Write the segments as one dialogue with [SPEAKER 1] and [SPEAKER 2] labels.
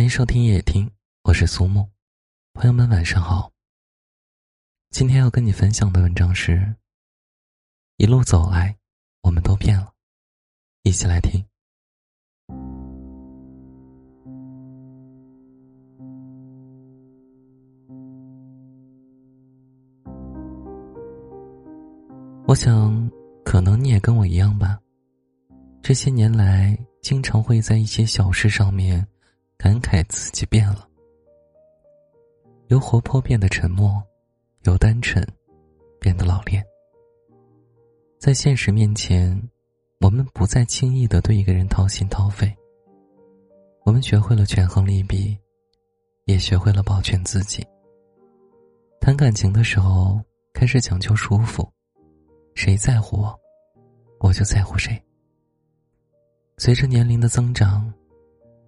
[SPEAKER 1] 欢迎收听夜听，我是苏木。朋友们晚上好。今天要跟你分享的文章是：一路走来，我们都变了。一起来听。我想，可能你也跟我一样吧。这些年来，经常会在一些小事上面。感慨自己变了，由活泼变得沉默，由单纯变得老练。在现实面前，我们不再轻易的对一个人掏心掏肺。我们学会了权衡利弊，也学会了保全自己。谈感情的时候，开始讲究舒服，谁在乎我，我就在乎谁。随着年龄的增长。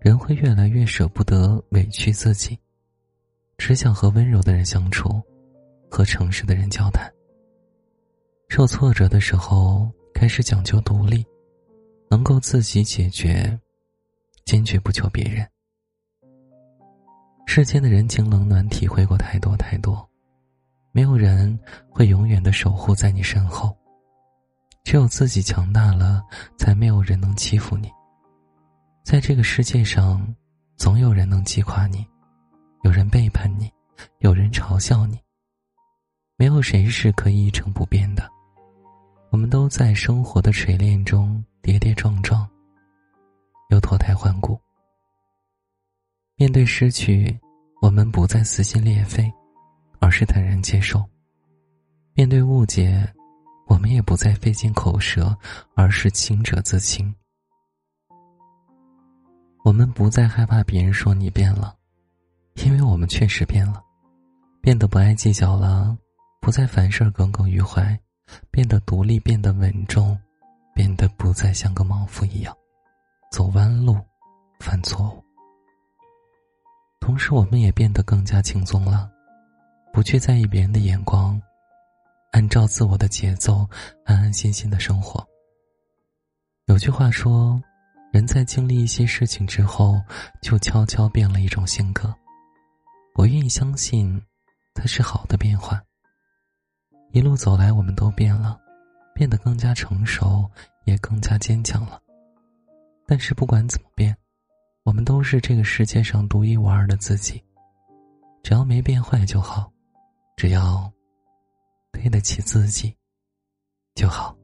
[SPEAKER 1] 人会越来越舍不得委屈自己，只想和温柔的人相处，和诚实的人交谈。受挫折的时候，开始讲究独立，能够自己解决，坚决不求别人。世间的人情冷暖，体会过太多太多，没有人会永远的守护在你身后，只有自己强大了，才没有人能欺负你。在这个世界上，总有人能击垮你，有人背叛你，有人嘲笑你。没有谁是可以一成不变的。我们都在生活的锤炼中跌跌撞撞，又脱胎换骨。面对失去，我们不再撕心裂肺，而是坦然接受；面对误解，我们也不再费尽口舌，而是清者自清。我们不再害怕别人说你变了，因为我们确实变了，变得不爱计较了，不再凡事耿耿于怀，变得独立，变得稳重，变得不再像个莽夫一样，走弯路，犯错误。同时，我们也变得更加轻松了，不去在意别人的眼光，按照自我的节奏，安安心心的生活。有句话说。人在经历一些事情之后，就悄悄变了一种性格。我愿意相信，它是好的变化。一路走来，我们都变了，变得更加成熟，也更加坚强了。但是不管怎么变，我们都是这个世界上独一无二的自己。只要没变坏就好，只要对得起自己就好。